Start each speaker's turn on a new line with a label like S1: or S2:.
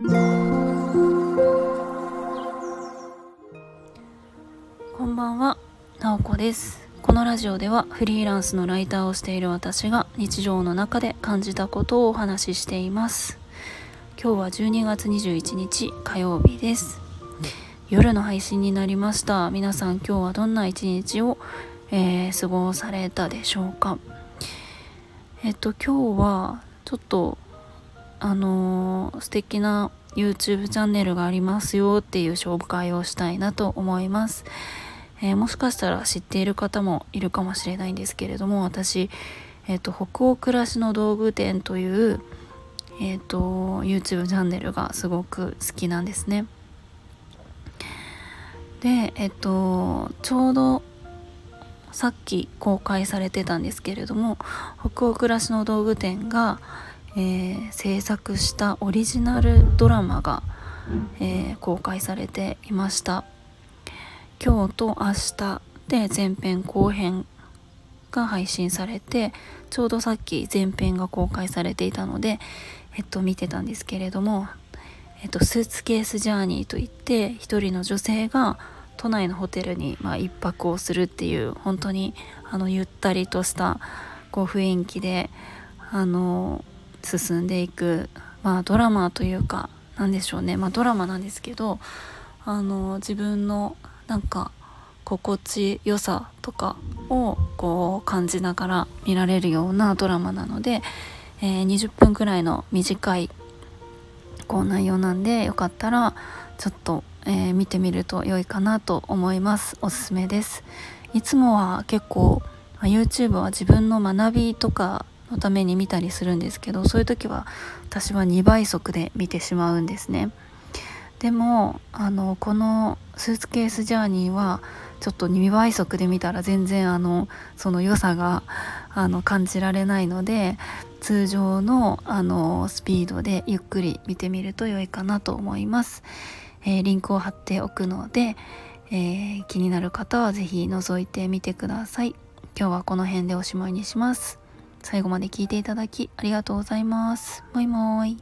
S1: こんばんは、なおこです。このラジオではフリーランスのライターをしている私が日常の中で感じたことをお話ししています。今日は12月21日火曜日です。夜の配信になりました。皆さん今日はどんな一日を、えー、過ごされたでしょうか？えっと今日はちょっとあのー、素敵な YouTube チャンネルがありますよっていう紹介をしたいなと思います、えー、もしかしたら知っている方もいるかもしれないんですけれども私、えーと、北欧暮らしの道具店という、えーと、YouTube チャンネルがすごく好きなんですね。でえっ、ー、とちょうどさっき公開されてたんですけれども北欧暮らしの道具店がえー、制作したオリジナルドラマが、えー、公開されていました。今日と明日で前編後編が配信されてちょうどさっき前編が公開されていたので、えっと、見てたんですけれども、えっと、スーツケースジャーニーといって一人の女性が都内のホテルに、まあ、一泊をするっていう本当にあのゆったりとしたこう雰囲気であの進んでいく、まあ、ドラマというか何でしょうね、まあ、ドラマなんですけどあの自分のなんか心地よさとかをこう感じながら見られるようなドラマなので、えー、20分くらいの短いこう内容なんでよかったらちょっと、えー、見てみると良いかなと思います。おすすめです。いつもは結構 YouTube は自分の学びとかのために見たりするんですけどそういう時は私は2倍速で見てしまうんですね。でもあのこのスーツケースジャーニーはちょっと2倍速で見たら全然あのその良さがあの感じられないので通常のあのスピードでゆっくり見てみると良いかなと思います、えー、リンクを貼っておくので、えー、気になる方は是非覗いてみてください。今日はこの辺でおしまいにします。最後まで聞いていただきありがとうございます。もいもーい。